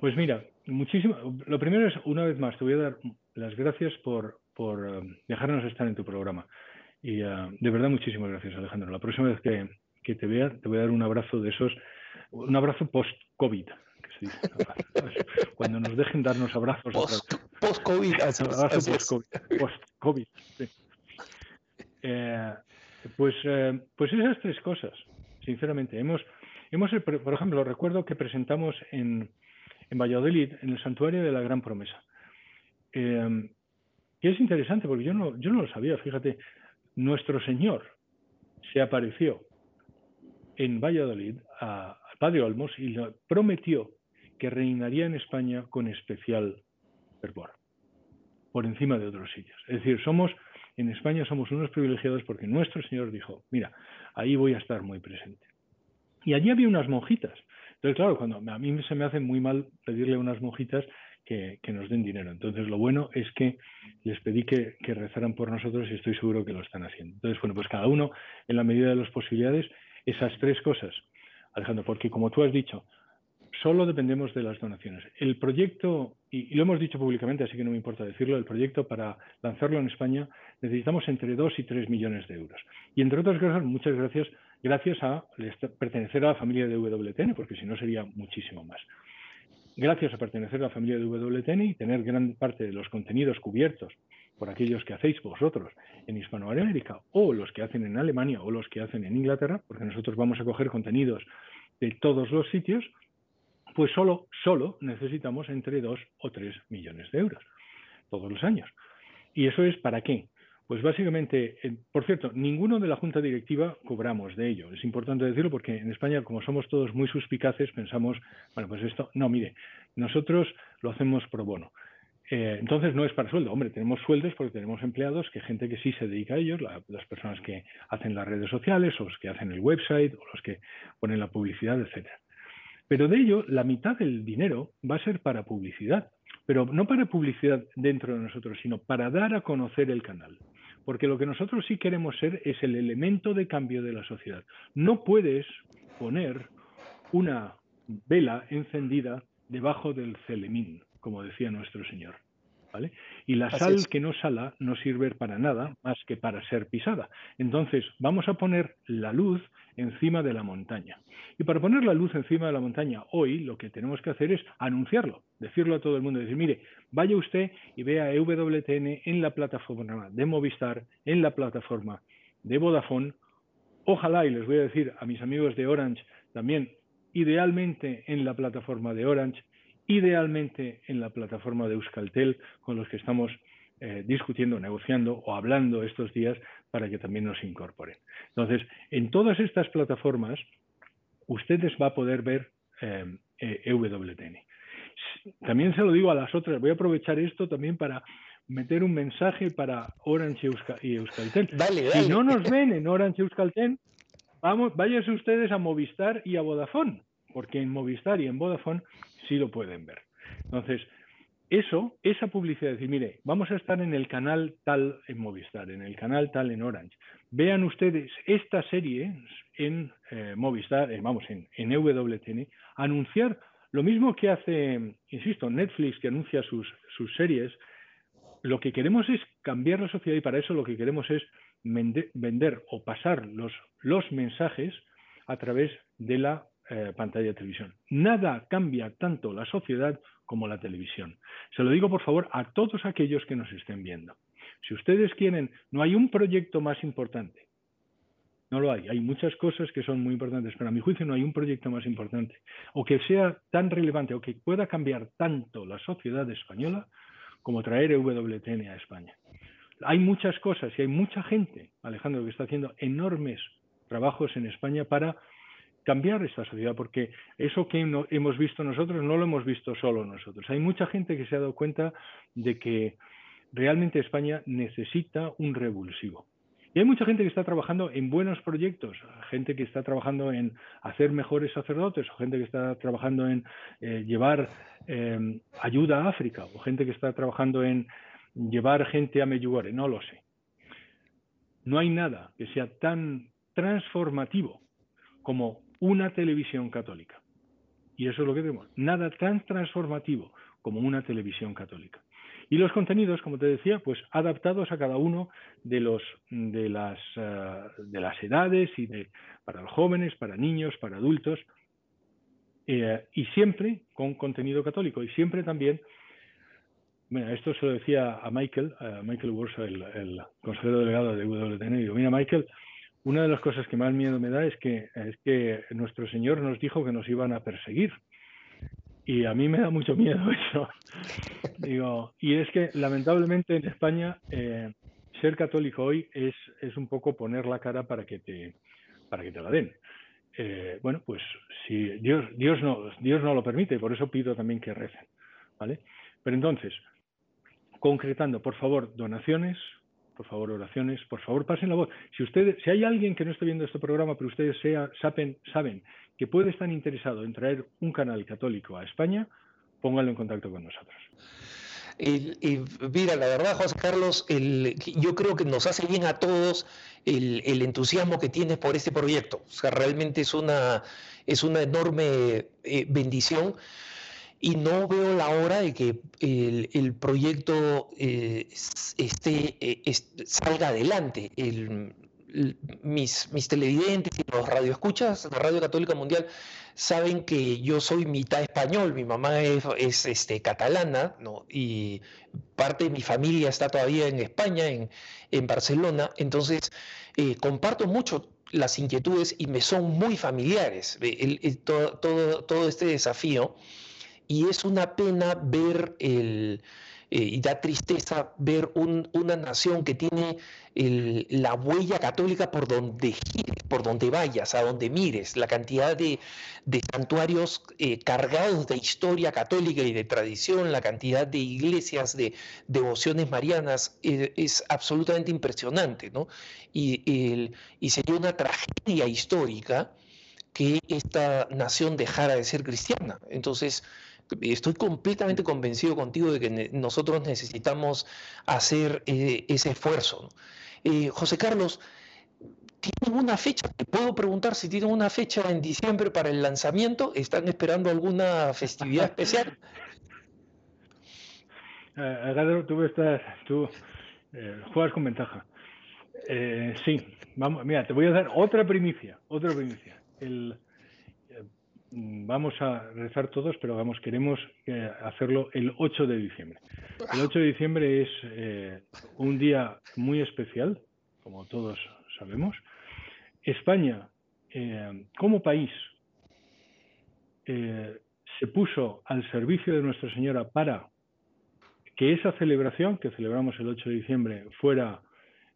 Pues mira, muchísimo. Lo primero es, una vez más, te voy a dar las gracias por, por eh, dejarnos estar en tu programa. Y eh, de verdad, muchísimas gracias, Alejandro. La próxima vez que, que, te vea, te voy a dar un abrazo de esos, un abrazo post-COVID. Cuando nos dejen darnos abrazos. Post-COVID. Post-COVID. Eh, pues, pues esas tres cosas, sinceramente. Hemos, hemos, por ejemplo, recuerdo que presentamos en, en Valladolid, en el Santuario de la Gran Promesa. Eh, y es interesante porque yo no, yo no lo sabía, fíjate, nuestro Señor se apareció en Valladolid al Padre Olmos y le prometió que reinaría en España con especial fervor, por encima de otros sitios. Es decir, somos, en España somos unos privilegiados porque nuestro Señor dijo, mira, ahí voy a estar muy presente. Y allí había unas monjitas. Entonces, claro, cuando a mí se me hace muy mal pedirle a unas monjitas que, nos den dinero. Entonces, lo bueno es que les pedí que, que, rezaran por nosotros y estoy seguro que lo están haciendo. Entonces, bueno, pues cada uno, en la medida de las posibilidades, esas tres cosas, Alejandro, porque como tú has dicho, solo dependemos de las donaciones. El proyecto, y, lo hemos dicho públicamente, así que no me importa decirlo, el proyecto para lanzarlo en España necesitamos entre 2 y 3 millones de euros. Y entre otras cosas, muchas gracias, gracias a pertenecer a la familia de WTN, porque si no sería muchísimo más gracias a pertenecer a la familia de WTN y tener gran parte de los contenidos cubiertos por aquellos que hacéis vosotros en Hispanoamérica o los que hacen en Alemania o los que hacen en Inglaterra, porque nosotros vamos a coger contenidos de todos los sitios, pues solo, solo necesitamos entre 2 o 3 millones de euros todos los años. ¿Y eso es para qué? Pues básicamente, por cierto, ninguno de la junta directiva cobramos de ello. Es importante decirlo porque en España, como somos todos muy suspicaces, pensamos, bueno, pues esto, no, mire, nosotros lo hacemos pro bono. Eh, entonces no es para sueldo. Hombre, tenemos sueldos porque tenemos empleados, que gente que sí se dedica a ellos, las personas que hacen las redes sociales, o los que hacen el website, o los que ponen la publicidad, etcétera. Pero de ello, la mitad del dinero va a ser para publicidad, pero no para publicidad dentro de nosotros, sino para dar a conocer el canal porque lo que nosotros sí queremos ser es el elemento de cambio de la sociedad. No puedes poner una vela encendida debajo del celemín, como decía nuestro Señor. ¿vale? Y la sal que no sala no sirve para nada más que para ser pisada. Entonces, vamos a poner la luz encima de la montaña. Y para poner la luz encima de la montaña, hoy lo que tenemos que hacer es anunciarlo, decirlo a todo el mundo, decir, mire, vaya usted y vea EWTN en la plataforma de Movistar, en la plataforma de Vodafone, ojalá, y les voy a decir a mis amigos de Orange también, idealmente en la plataforma de Orange, idealmente en la plataforma de Euskaltel, con los que estamos eh, discutiendo, negociando o hablando estos días para que también nos incorporen. Entonces, en todas estas plataformas, ustedes va a poder ver eh, eh, EWTN. También se lo digo a las otras, voy a aprovechar esto también para meter un mensaje para Orange y Euskaltel. Si no nos ven en Orange y Euskaltel, vamos, váyanse ustedes a Movistar y a Vodafone, porque en Movistar y en Vodafone sí lo pueden ver. Entonces, eso, esa publicidad, decir, mire, vamos a estar en el canal tal en Movistar, en el canal tal en Orange. Vean ustedes esta serie en eh, Movistar, eh, vamos, en, en EWTN, anunciar lo mismo que hace, insisto, Netflix, que anuncia sus, sus series. Lo que queremos es cambiar la sociedad y para eso lo que queremos es vender, o pasar los, los mensajes a través de la eh, pantalla de televisión. Nada cambia tanto la sociedad como la televisión. Se lo digo por favor a todos aquellos que nos estén viendo. Si ustedes quieren, no hay un proyecto más importante. No lo hay. Hay muchas cosas que son muy importantes, pero a mi juicio no hay un proyecto más importante o que sea tan relevante o que pueda cambiar tanto la sociedad española como traer EWTN a España. Hay muchas cosas y hay mucha gente, Alejandro, que está haciendo enormes trabajos en España para cambiar esta sociedad, porque eso que hemos visto nosotros no lo hemos visto solo nosotros. Hay mucha gente que se ha dado cuenta de que realmente España necesita un revulsivo. Y hay mucha gente que está trabajando en buenos proyectos, gente que está trabajando en hacer mejores sacerdotes, o gente que está trabajando en eh, llevar eh, ayuda a África, o gente que está trabajando en llevar gente a Medjugorje, no lo sé. No hay nada que sea tan transformativo como una televisión católica. Y eso es lo que tenemos. Nada tan transformativo como una televisión católica. Y los contenidos, como te decía, pues adaptados a cada uno de los de las eh, de las edades y de para los jóvenes, para niños, para adultos, eh, y siempre con contenido católico y siempre también Mira, esto se lo decía a Michael, a Michael el, consejero delegado de WTN, mira Michael, una de las cosas que más miedo me da es que, es que nuestro Señor nos dijo que nos iban a perseguir. Y a mí me da mucho miedo eso. Digo, y es que lamentablemente en España eh, ser católico hoy es, un poco poner la cara para que te, para que te la den. Eh, bueno, pues si Dios, Dios, no, Dios no lo permite, por eso pido también que recen. ¿vale? Pero entonces, concretando, por favor, donaciones, por favor, oraciones, por favor, pasen la voz. Si ustedes, si hay alguien que no esté viendo este programa, pero ustedes sea, saben, saben que puede estar interesado en traer un canal católico a España, pónganlo en contacto con nosotros. mira, la verdad, José Carlos, yo creo que nos hace bien a todos el, entusiasmo que tienes por este proyecto. O sea, realmente es una, es una enorme eh, bendición y no veo la hora de que el, proyecto eh, eh, salga adelante. mis, mis, televidentes y los radioescuchas de Radio Católica Mundial saben que yo soy mitad español, mi mamá es, este, catalana, ¿no? y parte de mi familia está todavía en España, en, en Barcelona, entonces eh, comparto mucho las inquietudes y me son muy familiares todo, todo, todo este desafío y es una pena ver el, eh, y da tristeza ver una nación que tiene la huella católica por donde gires, por donde vayas, a donde mires, la cantidad de, santuarios eh, cargados de historia católica y de tradición, la cantidad de iglesias, de devociones marianas, eh, es absolutamente impresionante, ¿no? Y, y sería una tragedia histórica que esta nación dejara de ser cristiana. Entonces, estoy completamente convencido contigo de que nosotros necesitamos hacer eh, ese esfuerzo. Eh, José Carlos, ¿tienen una fecha? ¿Te puedo preguntar si tienen una fecha en diciembre para el lanzamiento? ¿Están esperando alguna festividad especial? eh, tú, estás, tú eh, juegas con ventaja. Eh, sí, vamos, mira, te voy a dar otra primicia, otra primicia. El, vamos a rezar todos, pero vamos, queremos hacerlo el 8 de diciembre. El 8 de diciembre es un día muy especial, como todos sabemos. España, como país, se puso al servicio de Nuestra Señora para que esa celebración que celebramos el 8 de diciembre fuera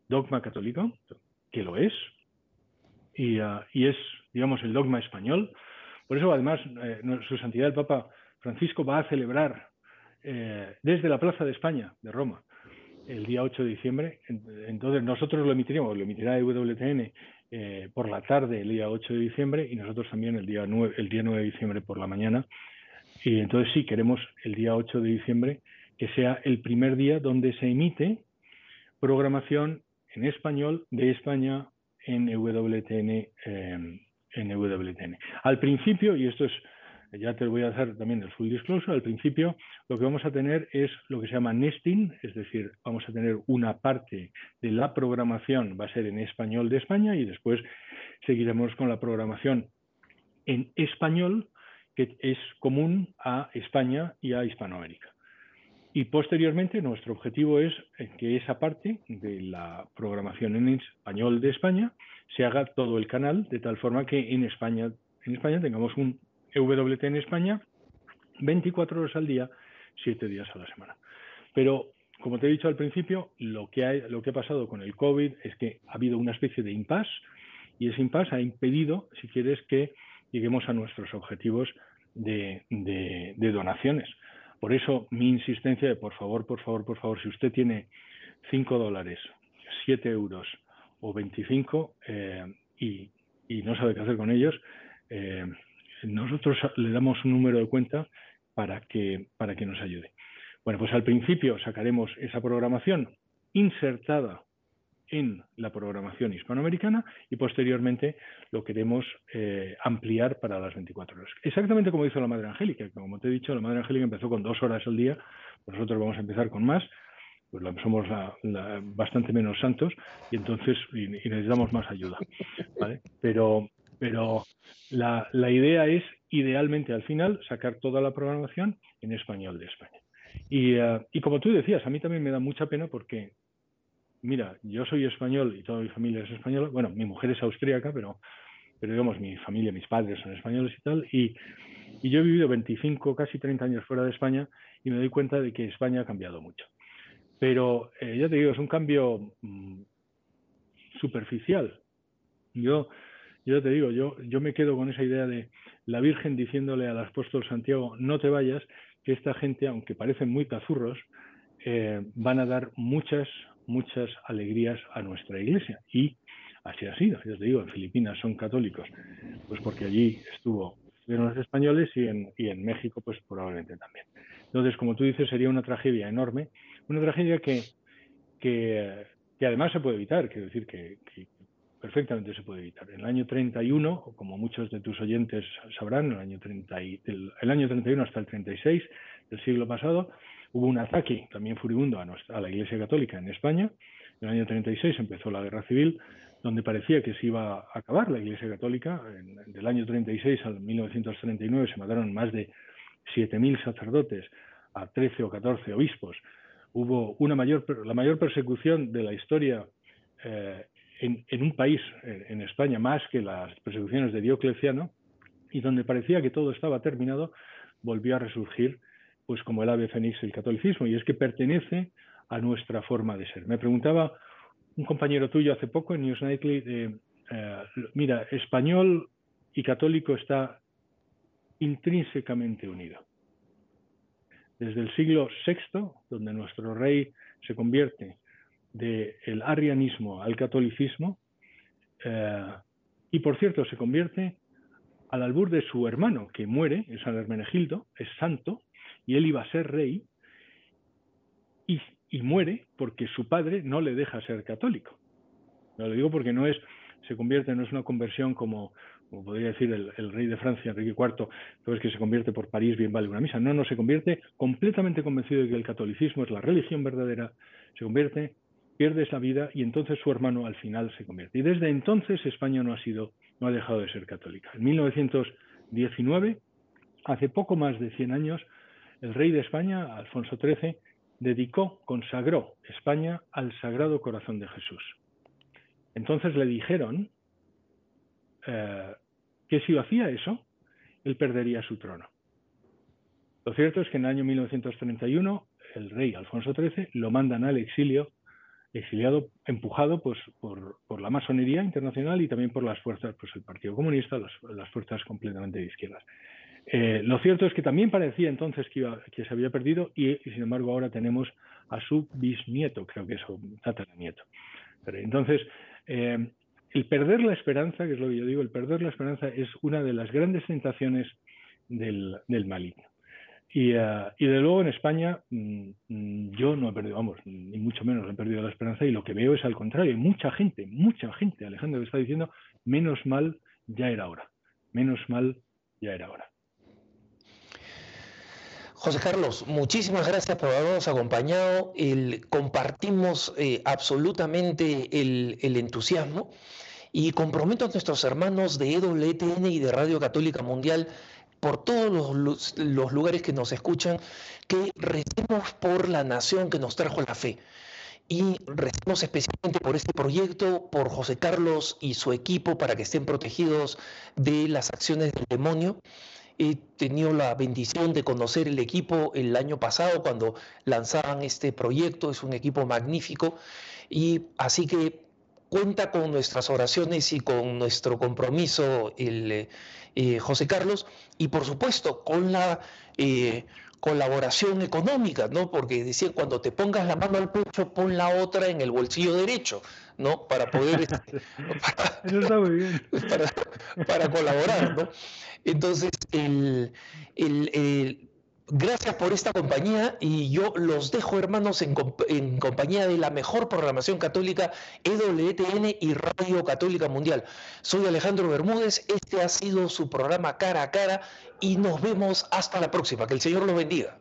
dogma católico, que lo es, y, ah, es, digamos, el dogma español. Por eso, además, eh, su santidad el Papa Francisco va a celebrar eh, desde la Plaza de España de Roma el día 8 de diciembre. Entonces, nosotros lo emitiremos, lo emitirá EWTN eh, por la tarde el día 8 de diciembre y nosotros también el día 9, el día 9 de diciembre por la mañana. Y entonces sí, queremos el día 8 de diciembre que sea el primer día donde se emite programación en español de España en EWTN. Em, en EWTN. Al principio, y esto es, ya te voy a hacer también el full disclosure, al principio lo que vamos a tener es lo que se llama nesting, es decir, vamos a tener una parte de la programación, va a ser en español de España y después seguiremos con la programación en español que es común a España y a Hispanoamérica. Y posteriormente nuestro objetivo es eh, que esa parte de la programación en español de España se haga todo el canal de tal forma que en España, en España tengamos un EWT en España 24 horas al día, 7 días a la semana. Pero como te he dicho al principio, lo que, ha, lo que ha pasado con el COVID es que ha habido una especie de impasse y ese impasse ha impedido, si quieres, que lleguemos a nuestros objetivos de donaciones. Por eso mi insistencia de por favor, por favor, por favor, si usted tiene 5 dólares, 7 euros o 25 eh, y, no sabe qué hacer con ellos, eh, nosotros le damos un número de cuenta para que, para que nos ayude. Bueno, pues al principio sacaremos esa programación insertada en la programación hispanoamericana y posteriormente lo queremos eh, ampliar para las 24 horas. Exactamente como hizo la Madre Angélica. Como te he dicho, la Madre Angélica empezó con dos horas al día, nosotros vamos a empezar con más, pues somos bastante menos santos y entonces necesitamos más ayuda. Pero, la, idea es idealmente al final sacar toda la programación en español de España. Y, eh, y como tú decías, a mí también me da mucha pena porque mira, yo soy español y toda mi familia es española, bueno, mi mujer es austríaca, pero, pero digamos, mi familia, mis padres son españoles y tal, y, yo he vivido 25, casi 30 años fuera de España y me doy cuenta de que España ha cambiado mucho. Pero eh, ya te digo, es un cambio mm, superficial. Yo, yo te digo, yo, yo me quedo con esa idea de la Virgen diciéndole al apóstol Santiago, no te vayas, que esta gente, aunque parecen muy cazurros, eh, van a dar muchas, muchas alegrías a nuestra iglesia. Y así ha sido. Ya te digo, en Filipinas son católicos, pues porque allí estuvo los españoles y en, y en México, pues probablemente también. Entonces, como tú dices, sería una tragedia enorme, una tragedia que, que, además se puede evitar, quiero decir que, perfectamente se puede evitar. En el año 31, como muchos de tus oyentes sabrán, el año, 30 y, el año 31 hasta el 36 del siglo pasado, Hubo un ataque también furibundo a, la Iglesia Católica en España. En el año 36 empezó la guerra civil, donde parecía que se iba a acabar la Iglesia Católica. En, del año 36 al 1939 se mataron más de 7.000 sacerdotes a 13 o 14 obispos. Hubo una mayor, la mayor persecución de la historia eh, en, un país, en España, más que las persecuciones de Diocleciano, y donde parecía que todo estaba terminado, volvió a resurgir pues como el ave fénix el catolicismo, y es que pertenece a nuestra forma de ser. Me preguntaba un compañero tuyo hace poco en News Nightly, eh, mira, español y católico está intrínsecamente unido. Desde el siglo VI, donde nuestro rey se convierte del arianismo al catolicismo, eh, y por cierto se convierte al albur de su hermano, que muere, es San Hermenegildo, es santo, y él iba a ser rey y, muere porque su padre no le deja ser católico. lo digo porque no es, se convierte, no es una conversión como, podría decir el, rey de Francia, Enrique IV, es que se convierte por París, bien vale una misa. No, no, se convierte completamente convencido de que el catolicismo es la religión verdadera, se convierte, pierde esa vida y entonces su hermano al final se convierte. Y desde entonces España no ha sido, no ha dejado de ser católica. En 1919, hace poco más de 100 años, el rey de España, Alfonso XIII, dedicó, consagró España al Sagrado Corazón de Jesús. Entonces le dijeron eh, que si hacía eso, él perdería su trono. Lo cierto es que en el año 1931 el rey Alfonso XIII lo mandan al exilio, exiliado, empujado pues, por, la masonería internacional y también por las fuerzas, pues el Partido Comunista, las, fuerzas completamente de izquierdas. Eh, lo cierto es que también parecía entonces que, iba, que se había perdido y, sin embargo ahora tenemos a su bisnieto, creo que es un tataranieto. Entonces, eh, el perder la esperanza, que es lo que yo digo, el perder la esperanza es una de las grandes tentaciones del, del maligno. Y, uh, y, de luego en España mm, yo no he perdido, vamos, ni mucho menos he perdido la esperanza y lo que veo es al contrario, mucha gente, mucha gente, Alejandro, está diciendo, menos mal ya era hora, menos mal ya era hora. José Carlos, muchísimas gracias por habernos acompañado. Compartimos eh, absolutamente el, entusiasmo y comprometo a nuestros hermanos de EWTN y de Radio Católica Mundial por todos los, los, lugares que nos escuchan, que recemos por la nación que nos trajo la fe. Y recemos especialmente por este proyecto, por José Carlos y su equipo, para que estén protegidos de las acciones del demonio. He tenido la bendición de conocer el equipo el año pasado cuando lanzaban este proyecto. Es un equipo magnífico. Y así que cuenta con nuestras oraciones y con nuestro compromiso el eh, José Carlos y por supuesto con la eh, colaboración económica, ¿no? Porque decían, cuando te pongas la mano al pecho, pon la otra en el bolsillo derecho, ¿no? Para poder... Este, Eso está muy bien. Para, colaborar, ¿no? Entonces, el, Gracias por esta compañía y yo los dejo, hermanos, en, compañía de la mejor programación católica, EWTN y Radio Católica Mundial. Soy Alejandro Bermúdez, este ha sido su programa Cara a Cara y nos vemos hasta la próxima. Que el Señor los bendiga.